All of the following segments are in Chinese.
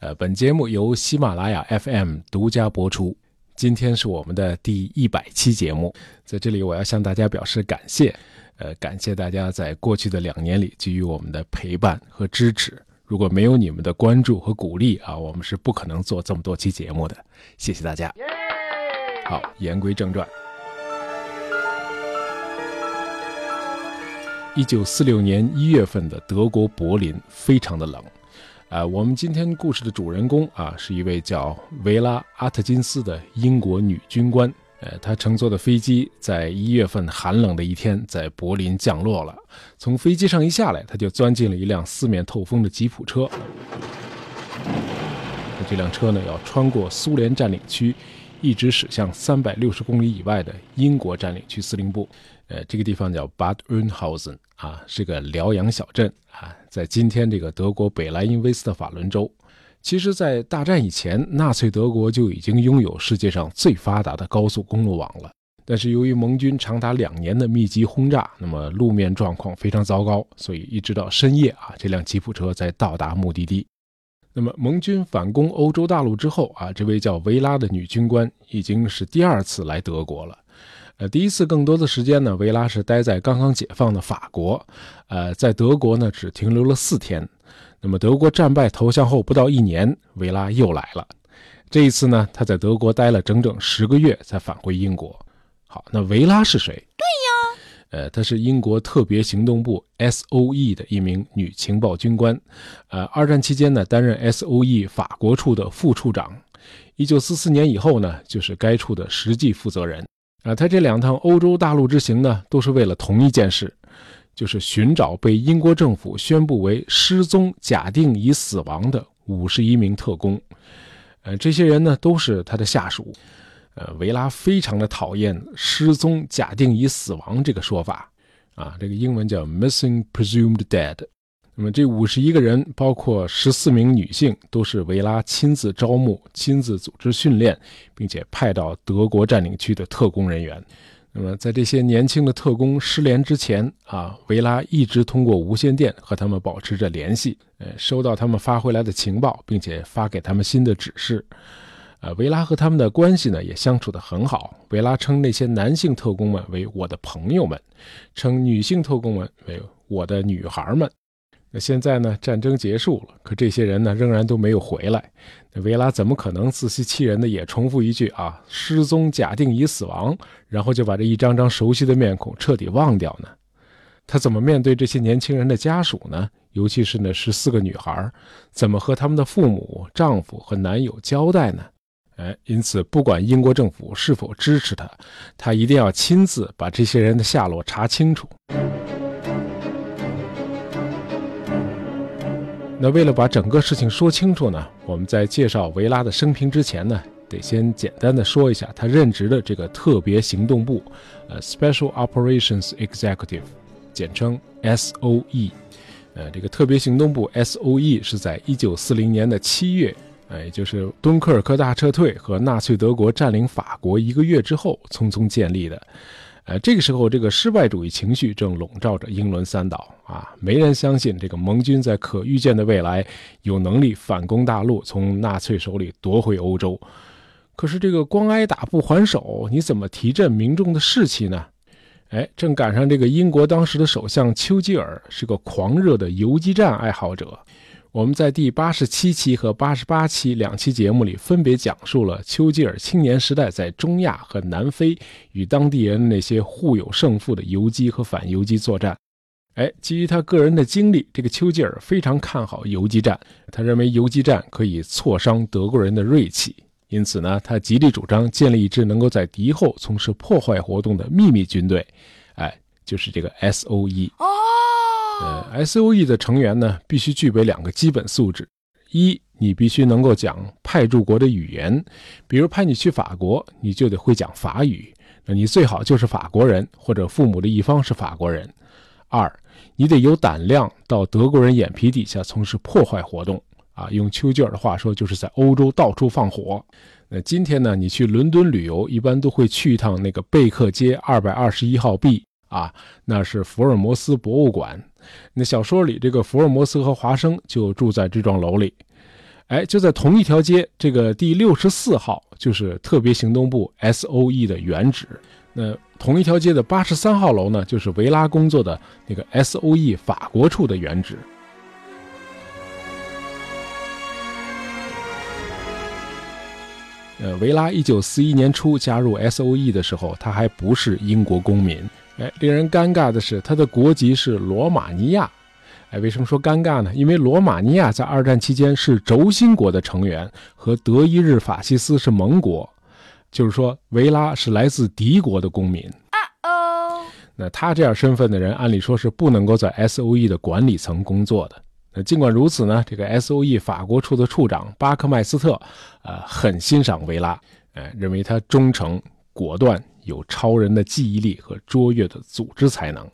呃，本节目由喜马拉雅 FM 独家播出。今天是我们的第一百期节目，在这里我要向大家表示感谢。呃，感谢大家在过去的两年里给予我们的陪伴和支持。如果没有你们的关注和鼓励啊，我们是不可能做这么多期节目的。谢谢大家。好，言归正传。一九四六年一月份的德国柏林非常的冷，啊，我们今天故事的主人公啊是一位叫维拉阿特金斯的英国女军官，呃，她乘坐的飞机在一月份寒冷的一天在柏林降落了。从飞机上一下来，她就钻进了一辆四面透风的吉普车。这辆车呢要穿过苏联占领区，一直驶向三百六十公里以外的英国占领区司令部。呃，这个地方叫 Bad Oeynhausen 啊，是个疗养小镇啊，在今天这个德国北莱茵威斯特法伦州。其实，在大战以前，纳粹德国就已经拥有世界上最发达的高速公路网了。但是，由于盟军长达两年的密集轰炸，那么路面状况非常糟糕，所以一直到深夜啊，这辆吉普车才到达目的地。那么，盟军反攻欧洲大陆之后啊，这位叫维拉的女军官已经是第二次来德国了。呃，第一次更多的时间呢，维拉是待在刚刚解放的法国，呃，在德国呢只停留了四天。那么德国战败投降后不到一年，维拉又来了。这一次呢，他在德国待了整整十个月，才返回英国。好，那维拉是谁？对呀，呃，她是英国特别行动部 S.O.E 的一名女情报军官，呃，二战期间呢担任 S.O.E 法国处的副处长，一九四四年以后呢就是该处的实际负责人。啊，他这两趟欧洲大陆之行呢，都是为了同一件事，就是寻找被英国政府宣布为失踪、假定已死亡的五十一名特工。呃，这些人呢，都是他的下属。呃，维拉非常的讨厌“失踪、假定已死亡”这个说法。啊，这个英文叫 “missing presumed dead”。那么这五十一个人，包括十四名女性，都是维拉亲自招募、亲自组织训练，并且派到德国占领区的特工人员。那么在这些年轻的特工失联之前啊，维拉一直通过无线电和他们保持着联系，呃，收到他们发回来的情报，并且发给他们新的指示。呃，维拉和他们的关系呢也相处得很好。维拉称那些男性特工们为我的朋友们，称女性特工们为我的女孩们。那现在呢？战争结束了，可这些人呢，仍然都没有回来。那维拉怎么可能自欺欺人的也重复一句啊，失踪，假定已死亡，然后就把这一张张熟悉的面孔彻底忘掉呢？他怎么面对这些年轻人的家属呢？尤其是那十四个女孩，怎么和他们的父母、丈夫和男友交代呢？哎，因此，不管英国政府是否支持他，他一定要亲自把这些人的下落查清楚。那为了把整个事情说清楚呢，我们在介绍维拉的生平之前呢，得先简单的说一下他任职的这个特别行动部，呃，Special Operations Executive，简称 S.O.E。呃，这个特别行动部 S.O.E 是在一九四零年的七月，呃，也就是敦刻尔克大撤退和纳粹德国占领法国一个月之后匆匆建立的。呃，这个时候，这个失败主义情绪正笼罩着英伦三岛啊，没人相信这个盟军在可预见的未来有能力反攻大陆，从纳粹手里夺回欧洲。可是，这个光挨打不还手，你怎么提振民众的士气呢？哎，正赶上这个英国当时的首相丘吉尔是个狂热的游击战爱好者。我们在第八十七期和八十八期两期节目里，分别讲述了丘吉尔青年时代在中亚和南非与当地人那些互有胜负的游击和反游击作战。哎，基于他个人的经历，这个丘吉尔非常看好游击战，他认为游击战可以挫伤德国人的锐气，因此呢，他极力主张建立一支能够在敌后从事破坏活动的秘密军队。哎，就是这个 S.O.E。呃，S.O.E 的成员呢，必须具备两个基本素质：一，你必须能够讲派驻国的语言，比如派你去法国，你就得会讲法语，那你最好就是法国人或者父母的一方是法国人；二，你得有胆量到德国人眼皮底下从事破坏活动，啊，用丘吉尔的话说，就是在欧洲到处放火。那今天呢，你去伦敦旅游，一般都会去一趟那个贝克街二百二十一号 B，啊，那是福尔摩斯博物馆。那小说里，这个福尔摩斯和华生就住在这幢楼里。哎，就在同一条街，这个第六十四号就是特别行动部 S.O.E 的原址。那同一条街的八十三号楼呢，就是维拉工作的那个 S.O.E 法国处的原址。呃，维拉一九四一年初加入 S.O.E 的时候，他还不是英国公民。哎，令人尴尬的是，他的国籍是罗马尼亚。哎，为什么说尴尬呢？因为罗马尼亚在二战期间是轴心国的成员，和德意日法西斯是盟国，就是说维拉是来自敌国的公民。啊哦，那他这样身份的人，按理说是不能够在 S.O.E 的管理层工作的。那尽管如此呢，这个 S.O.E 法国处的处长巴克麦斯特，呃，很欣赏维拉，呃，认为他忠诚、果断，有超人的记忆力和卓越的组织才能。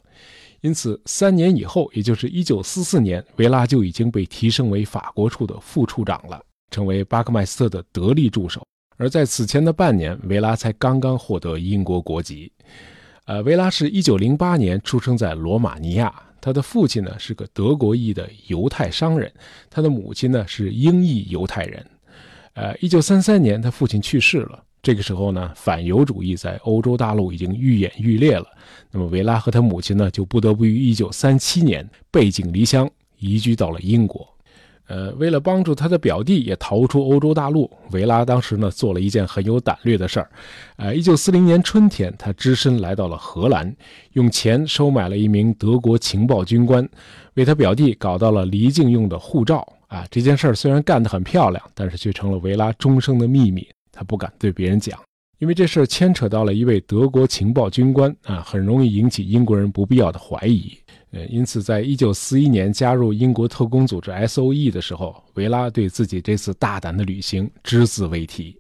因此，三年以后，也就是1944年，维拉就已经被提升为法国处的副处长了，成为巴克麦斯特的得力助手。而在此前的半年，维拉才刚刚获得英国国籍。呃，维拉是一九零八年出生在罗马尼亚。他的父亲呢是个德国裔的犹太商人，他的母亲呢是英裔犹太人。呃，一九三三年，他父亲去世了。这个时候呢，反犹主义在欧洲大陆已经愈演愈烈了。那么，维拉和他母亲呢，就不得不于一九三七年背井离乡，移居到了英国。呃，为了帮助他的表弟也逃出欧洲大陆，维拉当时呢做了一件很有胆略的事儿。呃，一九四零年春天，他只身来到了荷兰，用钱收买了一名德国情报军官，为他表弟搞到了离境用的护照。啊，这件事儿虽然干得很漂亮，但是却成了维拉终生的秘密，他不敢对别人讲，因为这事儿牵扯到了一位德国情报军官啊，很容易引起英国人不必要的怀疑。呃，因此，在一九四一年加入英国特工组织 S.O.E 的时候，维拉对自己这次大胆的旅行只字未提。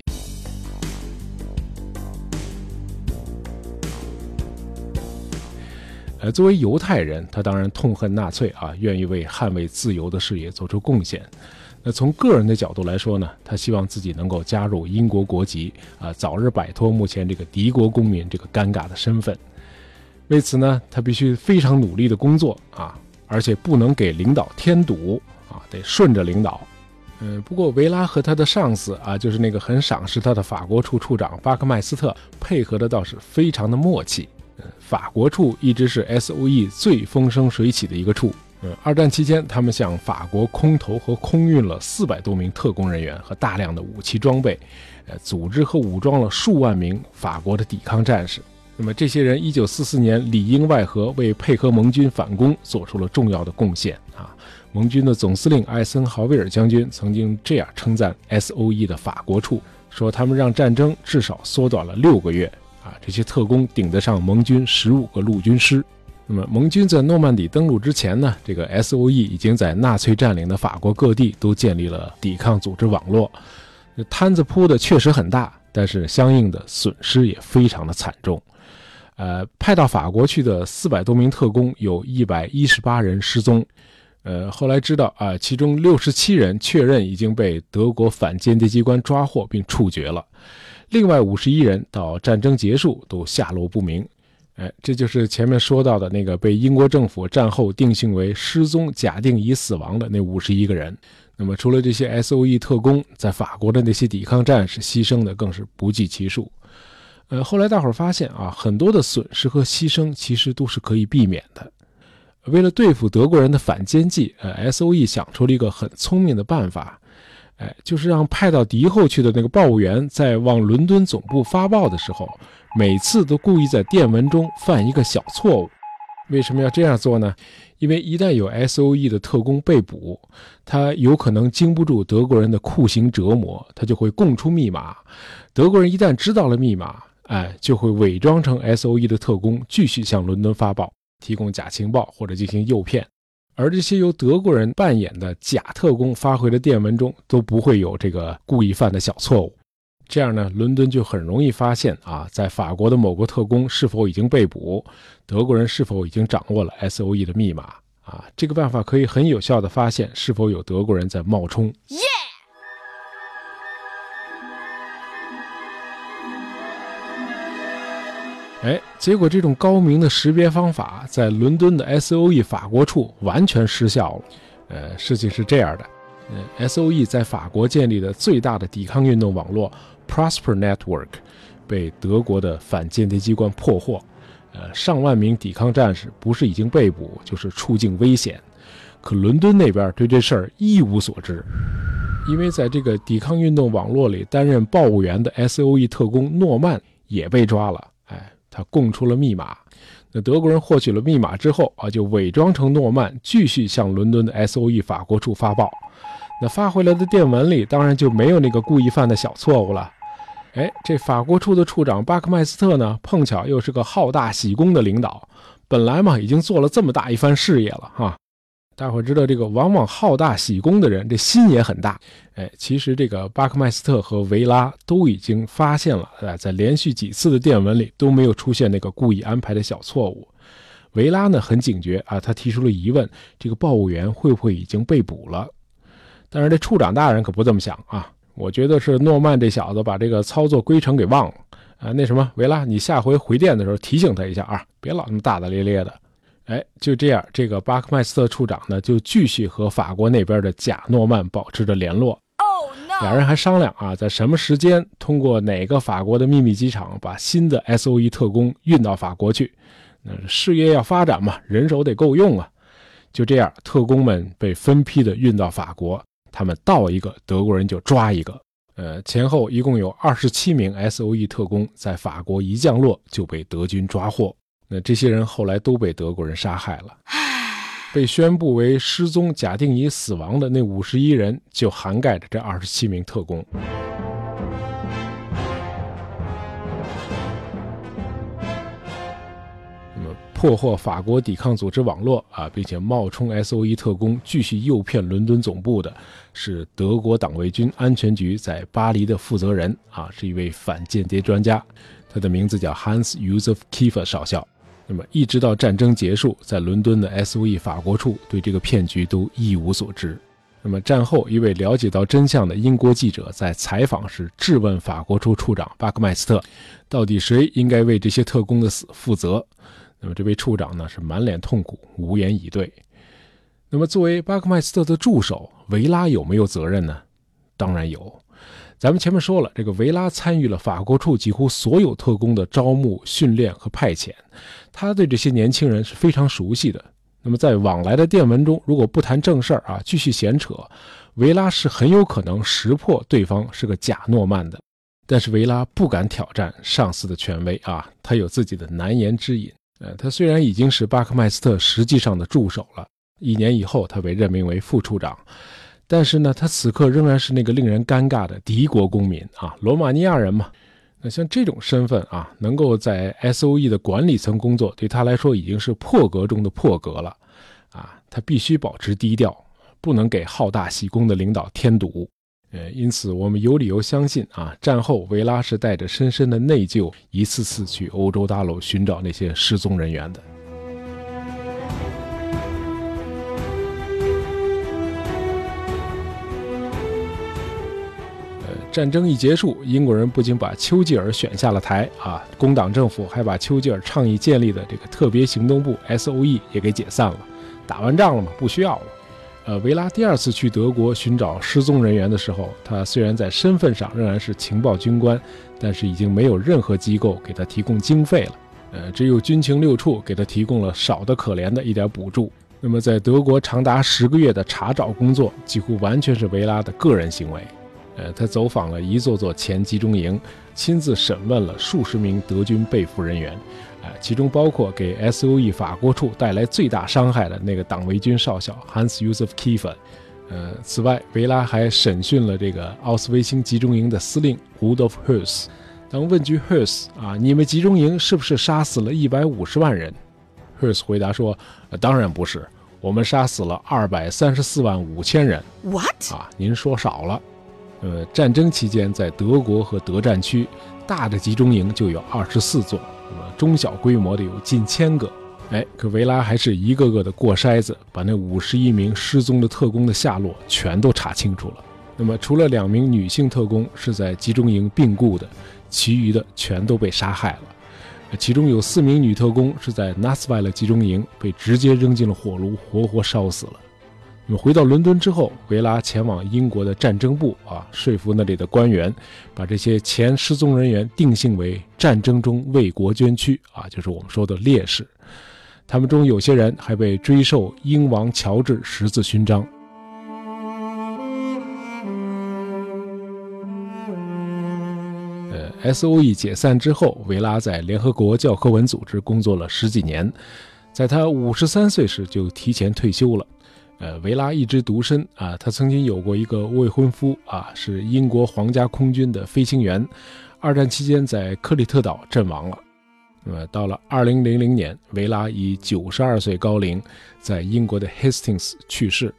呃，作为犹太人，他当然痛恨纳粹啊，愿意为捍卫自由的事业做出贡献。那从个人的角度来说呢，他希望自己能够加入英国国籍啊，早日摆脱目前这个敌国公民这个尴尬的身份。为此呢，他必须非常努力的工作啊，而且不能给领导添堵啊，得顺着领导。嗯，不过维拉和他的上司啊，就是那个很赏识他的法国处处长巴克麦斯特，配合的倒是非常的默契。法国处一直是 S.O.E 最风生水起的一个处。嗯，二战期间，他们向法国空投和空运了四百多名特工人员和大量的武器装备，呃，组织和武装了数万名法国的抵抗战士。那么这些人，一九四四年里应外合，为配合盟军反攻做出了重要的贡献啊！盟军的总司令艾森豪威尔将军曾经这样称赞 S.O.E 的法国处，说他们让战争至少缩短了六个月啊！这些特工顶得上盟军十五个陆军师。那么盟军在诺曼底登陆之前呢，这个 S.O.E 已经在纳粹占领的法国各地都建立了抵抗组织网络，摊子铺的确实很大，但是相应的损失也非常的惨重。呃，派到法国去的四百多名特工，有一百一十八人失踪。呃，后来知道啊，其中六十七人确认已经被德国反间谍机关抓获并处决了，另外五十一人到战争结束都下落不明。哎，这就是前面说到的那个被英国政府战后定性为失踪、假定已死亡的那五十一个人。那么，除了这些 S.O.E 特工，在法国的那些抵抗战士牺牲的更是不计其数。呃，后来大伙儿发现啊，很多的损失和牺牲其实都是可以避免的。为了对付德国人的反间计，呃，S.O.E 想出了一个很聪明的办法，哎，就是让派到敌后去的那个报务员在往伦敦总部发报的时候，每次都故意在电文中犯一个小错误。为什么要这样做呢？因为一旦有 S.O.E 的特工被捕，他有可能经不住德国人的酷刑折磨，他就会供出密码。德国人一旦知道了密码，哎，就会伪装成 S.O.E 的特工，继续向伦敦发报，提供假情报或者进行诱骗。而这些由德国人扮演的假特工发回的电文中，都不会有这个故意犯的小错误。这样呢，伦敦就很容易发现啊，在法国的某个特工是否已经被捕，德国人是否已经掌握了 S.O.E 的密码啊。这个办法可以很有效的发现是否有德国人在冒充。哎，结果这种高明的识别方法在伦敦的 S.O.E 法国处完全失效了。呃，事情是这样的，呃，S.O.E 在法国建立的最大的抵抗运动网络 Prosper Network 被德国的反间谍机关破获，呃，上万名抵抗战士不是已经被捕，就是处境危险。可伦敦那边对这事儿一无所知，因为在这个抵抗运动网络里担任报务员的 S.O.E 特工诺曼也被抓了，哎，他供出了密码。那德国人获取了密码之后啊，就伪装成诺曼，继续向伦敦的 S.O.E 法国处发报。那发回来的电文里当然就没有那个故意犯的小错误了。哎，这法国处的处长巴克麦斯特呢，碰巧又是个好大喜功的领导，本来嘛已经做了这么大一番事业了哈。大伙知道这个往往好大喜功的人，这心也很大。哎，其实这个巴克麦斯特和维拉都已经发现了，哎，在连续几次的电文里都没有出现那个故意安排的小错误。维拉呢很警觉啊，他提出了疑问：这个报务员会不会已经被捕了？但是这处长大人可不这么想啊，我觉得是诺曼这小子把这个操作规程给忘了啊。那什么，维拉，你下回回电的时候提醒他一下啊，别老那么大大咧咧的。哎，就这样，这个巴克麦斯特处长呢，就继续和法国那边的假诺曼保持着联络。哦！俩人还商量啊，在什么时间，通过哪个法国的秘密机场，把新的 S.O.E 特工运到法国去。那事业要发展嘛，人手得够用啊。就这样，特工们被分批的运到法国，他们到一个德国人就抓一个。呃，前后一共有二十七名 S.O.E 特工在法国一降落就被德军抓获。那这些人后来都被德国人杀害了，被宣布为失踪、假定已死亡的那五十一人，就涵盖着这二十七名特工。破获法国抵抗组织网络啊，并且冒充 S.O.E 特工继续诱骗伦敦总部的，是德国党卫军安全局在巴黎的负责人啊，是一位反间谍专家，他的名字叫 Hans Josef Kiefer 少校。那么，一直到战争结束，在伦敦的 S.O.E 法国处对这个骗局都一无所知。那么，战后一位了解到真相的英国记者在采访时质问法国处处长巴克麦斯特：“到底谁应该为这些特工的死负责？”那么，这位处长呢是满脸痛苦，无言以对。那么，作为巴克麦斯特的助手，维拉有没有责任呢？当然有。咱们前面说了，这个维拉参与了法国处几乎所有特工的招募、训练和派遣，他对这些年轻人是非常熟悉的。那么在往来的电文中，如果不谈正事儿啊，继续闲扯，维拉是很有可能识破对方是个假诺曼的。但是维拉不敢挑战上司的权威啊，他有自己的难言之隐。呃，他虽然已经是巴克麦斯特实际上的助手了，一年以后他被任命为副处长。但是呢，他此刻仍然是那个令人尴尬的敌国公民啊，罗马尼亚人嘛。那像这种身份啊，能够在 S.O.E 的管理层工作，对他来说已经是破格中的破格了啊。他必须保持低调，不能给好大喜功的领导添堵。呃，因此我们有理由相信啊，战后维拉是带着深深的内疚，一次次去欧洲大陆寻找那些失踪人员的。战争一结束，英国人不仅把丘吉尔选下了台啊，工党政府还把丘吉尔倡议建立的这个特别行动部 S.O.E 也给解散了。打完仗了嘛，不需要了。呃，维拉第二次去德国寻找失踪人员的时候，他虽然在身份上仍然是情报军官，但是已经没有任何机构给他提供经费了。呃，只有军情六处给他提供了少得可怜的一点补助。那么，在德国长达十个月的查找工作，几乎完全是维拉的个人行为。呃，他走访了一座座前集中营，亲自审问了数十名德军被俘人员，呃，其中包括给 S.O.E 法国处带来最大伤害的那个党卫军少校 Hans Josef Kiefer。呃，此外，维拉还审讯了这个奥斯维辛集中营的司令 Rudolf Hess。当问句 Hess 啊，你们集中营是不是杀死了一百五十万人？Hess 回答说，当然不是，我们杀死了二百三十四万五千人。What？啊，您说少了。呃，战争期间，在德国和德战区，大的集中营就有二十四座，那么中小规模的有近千个。哎，可维拉还是一个个的过筛子，把那五十一名失踪的特工的下落全都查清楚了。那么，除了两名女性特工是在集中营病故的，其余的全都被杀害了。其中有四名女特工是在纳斯维勒集中营被直接扔进了火炉，活活烧死了。那么回到伦敦之后，维拉前往英国的战争部啊，说服那里的官员，把这些前失踪人员定性为战争中为国捐躯啊，就是我们说的烈士。他们中有些人还被追授英王乔治十字勋章。呃，S.O.E 解散之后，维拉在联合国教科文组织工作了十几年，在他五十三岁时就提前退休了。呃，维拉一直独身啊，他曾经有过一个未婚夫啊，是英国皇家空军的飞行员，二战期间在克里特岛阵亡了。那么到了二零零零年，维拉以九十二岁高龄在英国的 Hastings 去世。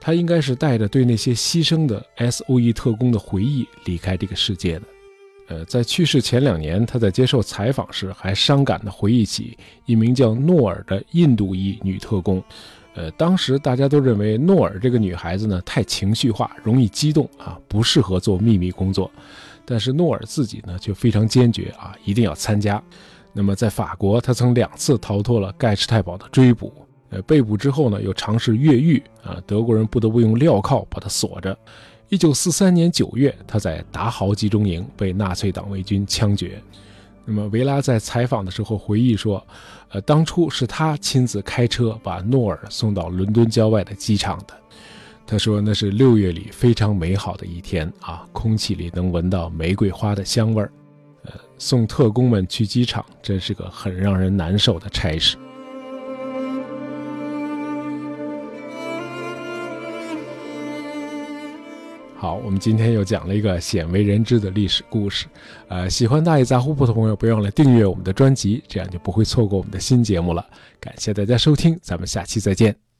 他应该是带着对那些牺牲的 S.O.E 特工的回忆离开这个世界的。呃，在去世前两年，他在接受采访时还伤感地回忆起一名叫诺尔的印度裔女特工。呃，当时大家都认为诺尔这个女孩子呢太情绪化，容易激动啊，不适合做秘密工作。但是诺尔自己呢却非常坚决啊，一定要参加。那么在法国，他曾两次逃脱了盖世太保的追捕。呃，被捕之后呢，又尝试越狱啊，德国人不得不用镣铐把他锁着。一九四三年九月，他在达豪集中营被纳粹党卫军枪决。那么维拉在采访的时候回忆说，呃，当初是他亲自开车把诺尔送到伦敦郊外的机场的。他说那是六月里非常美好的一天啊，空气里能闻到玫瑰花的香味儿。呃，送特工们去机场真是个很让人难受的差事。好，我们今天又讲了一个鲜为人知的历史故事，呃，喜欢大爷杂货铺的朋友，不要忘了订阅我们的专辑，这样就不会错过我们的新节目了。感谢大家收听，咱们下期再见。